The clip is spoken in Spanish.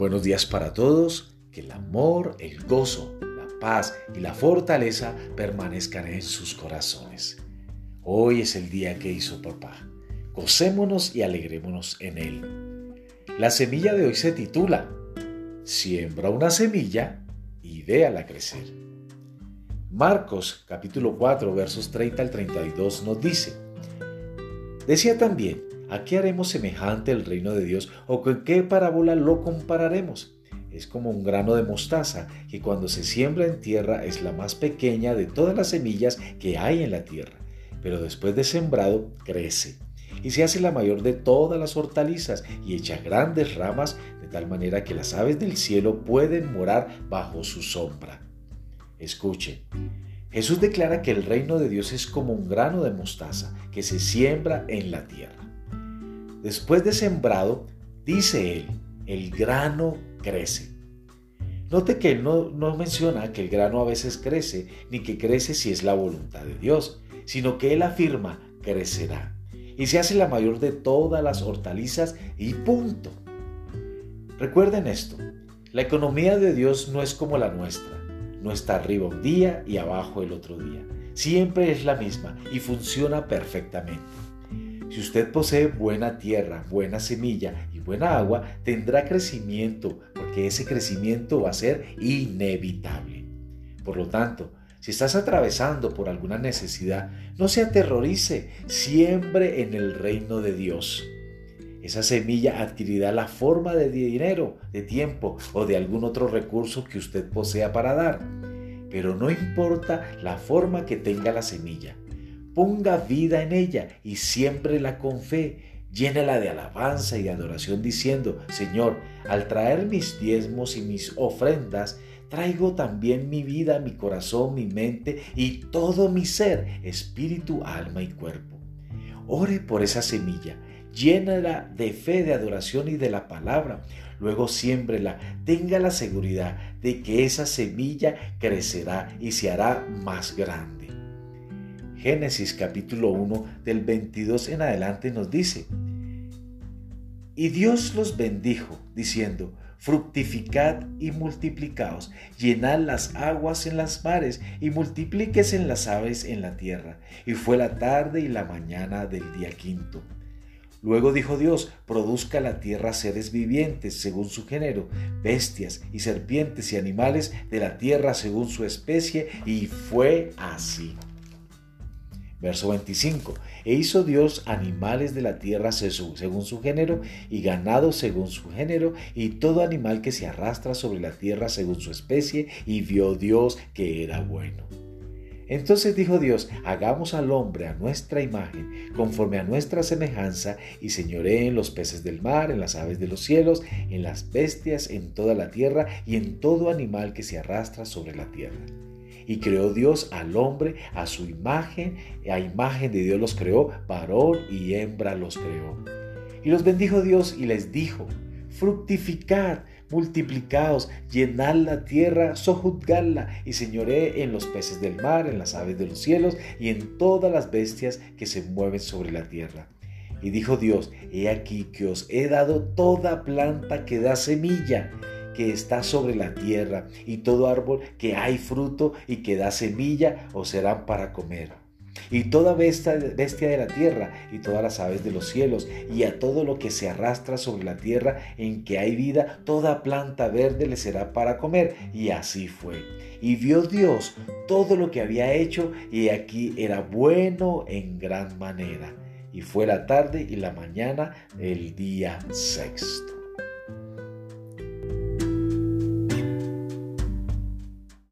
Buenos días para todos, que el amor, el gozo, la paz y la fortaleza permanezcan en sus corazones. Hoy es el día que hizo papá. Gocémonos y alegrémonos en él. La semilla de hoy se titula Siembra una semilla y déala crecer. Marcos capítulo 4 versos 30 al 32 nos dice, Decía también, ¿A qué haremos semejante el reino de Dios o con qué parábola lo compararemos? Es como un grano de mostaza que cuando se siembra en tierra es la más pequeña de todas las semillas que hay en la tierra, pero después de sembrado crece y se hace la mayor de todas las hortalizas y echa grandes ramas de tal manera que las aves del cielo pueden morar bajo su sombra. Escuche, Jesús declara que el reino de Dios es como un grano de mostaza que se siembra en la tierra. Después de sembrado, dice él, el grano crece. Note que él no, no, menciona que el grano a veces crece, ni que crece si es la voluntad de Dios, sino que él afirma, crecerá. Y se hace la mayor de todas las hortalizas y punto. Recuerden esto, la economía de Dios no es como la nuestra, no está arriba un día y abajo el otro día. Siempre es la misma y funciona perfectamente. Si usted posee buena tierra, buena semilla y buena agua, tendrá crecimiento, porque ese crecimiento va a ser inevitable. Por lo tanto, si estás atravesando por alguna necesidad, no se aterrorice, siembre en el reino de Dios. Esa semilla adquirirá la forma de dinero, de tiempo o de algún otro recurso que usted posea para dar. Pero no importa la forma que tenga la semilla, ponga vida en ella y siémbrela con fe. Llénala de alabanza y adoración diciendo, Señor, al traer mis diezmos y mis ofrendas, traigo también mi vida, mi corazón, mi mente y todo mi ser, espíritu, alma y cuerpo. Ore por esa semilla, llénala de fe, de adoración y de la palabra. Luego siémbrela, tenga la seguridad de que esa semilla crecerá y se hará más grande. Génesis capítulo 1 del 22 en adelante nos dice, y Dios los bendijo, diciendo, fructificad y multiplicaos, llenad las aguas en las mares y multiplíquese en las aves en la tierra. Y fue la tarde y la mañana del día quinto. Luego dijo Dios, produzca la tierra seres vivientes según su género, bestias y serpientes y animales de la tierra según su especie, y fue así. Verso 25. E hizo Dios animales de la tierra según su género, y ganado según su género, y todo animal que se arrastra sobre la tierra según su especie, y vio Dios que era bueno. Entonces dijo Dios, hagamos al hombre a nuestra imagen, conforme a nuestra semejanza, y señoré en los peces del mar, en las aves de los cielos, en las bestias, en toda la tierra, y en todo animal que se arrastra sobre la tierra. Y creó Dios al hombre a su imagen, a imagen de Dios los creó, varón y hembra los creó. Y los bendijo Dios y les dijo, fructificad, multiplicaos, llenad la tierra, sojuzgadla y señoré en los peces del mar, en las aves de los cielos y en todas las bestias que se mueven sobre la tierra. Y dijo Dios, he aquí que os he dado toda planta que da semilla que está sobre la tierra, y todo árbol que hay fruto y que da semilla, os serán para comer. Y toda bestia, bestia de la tierra, y todas las aves de los cielos, y a todo lo que se arrastra sobre la tierra en que hay vida, toda planta verde le será para comer. Y así fue. Y vio Dios todo lo que había hecho, y aquí era bueno en gran manera. Y fue la tarde y la mañana el día sexto.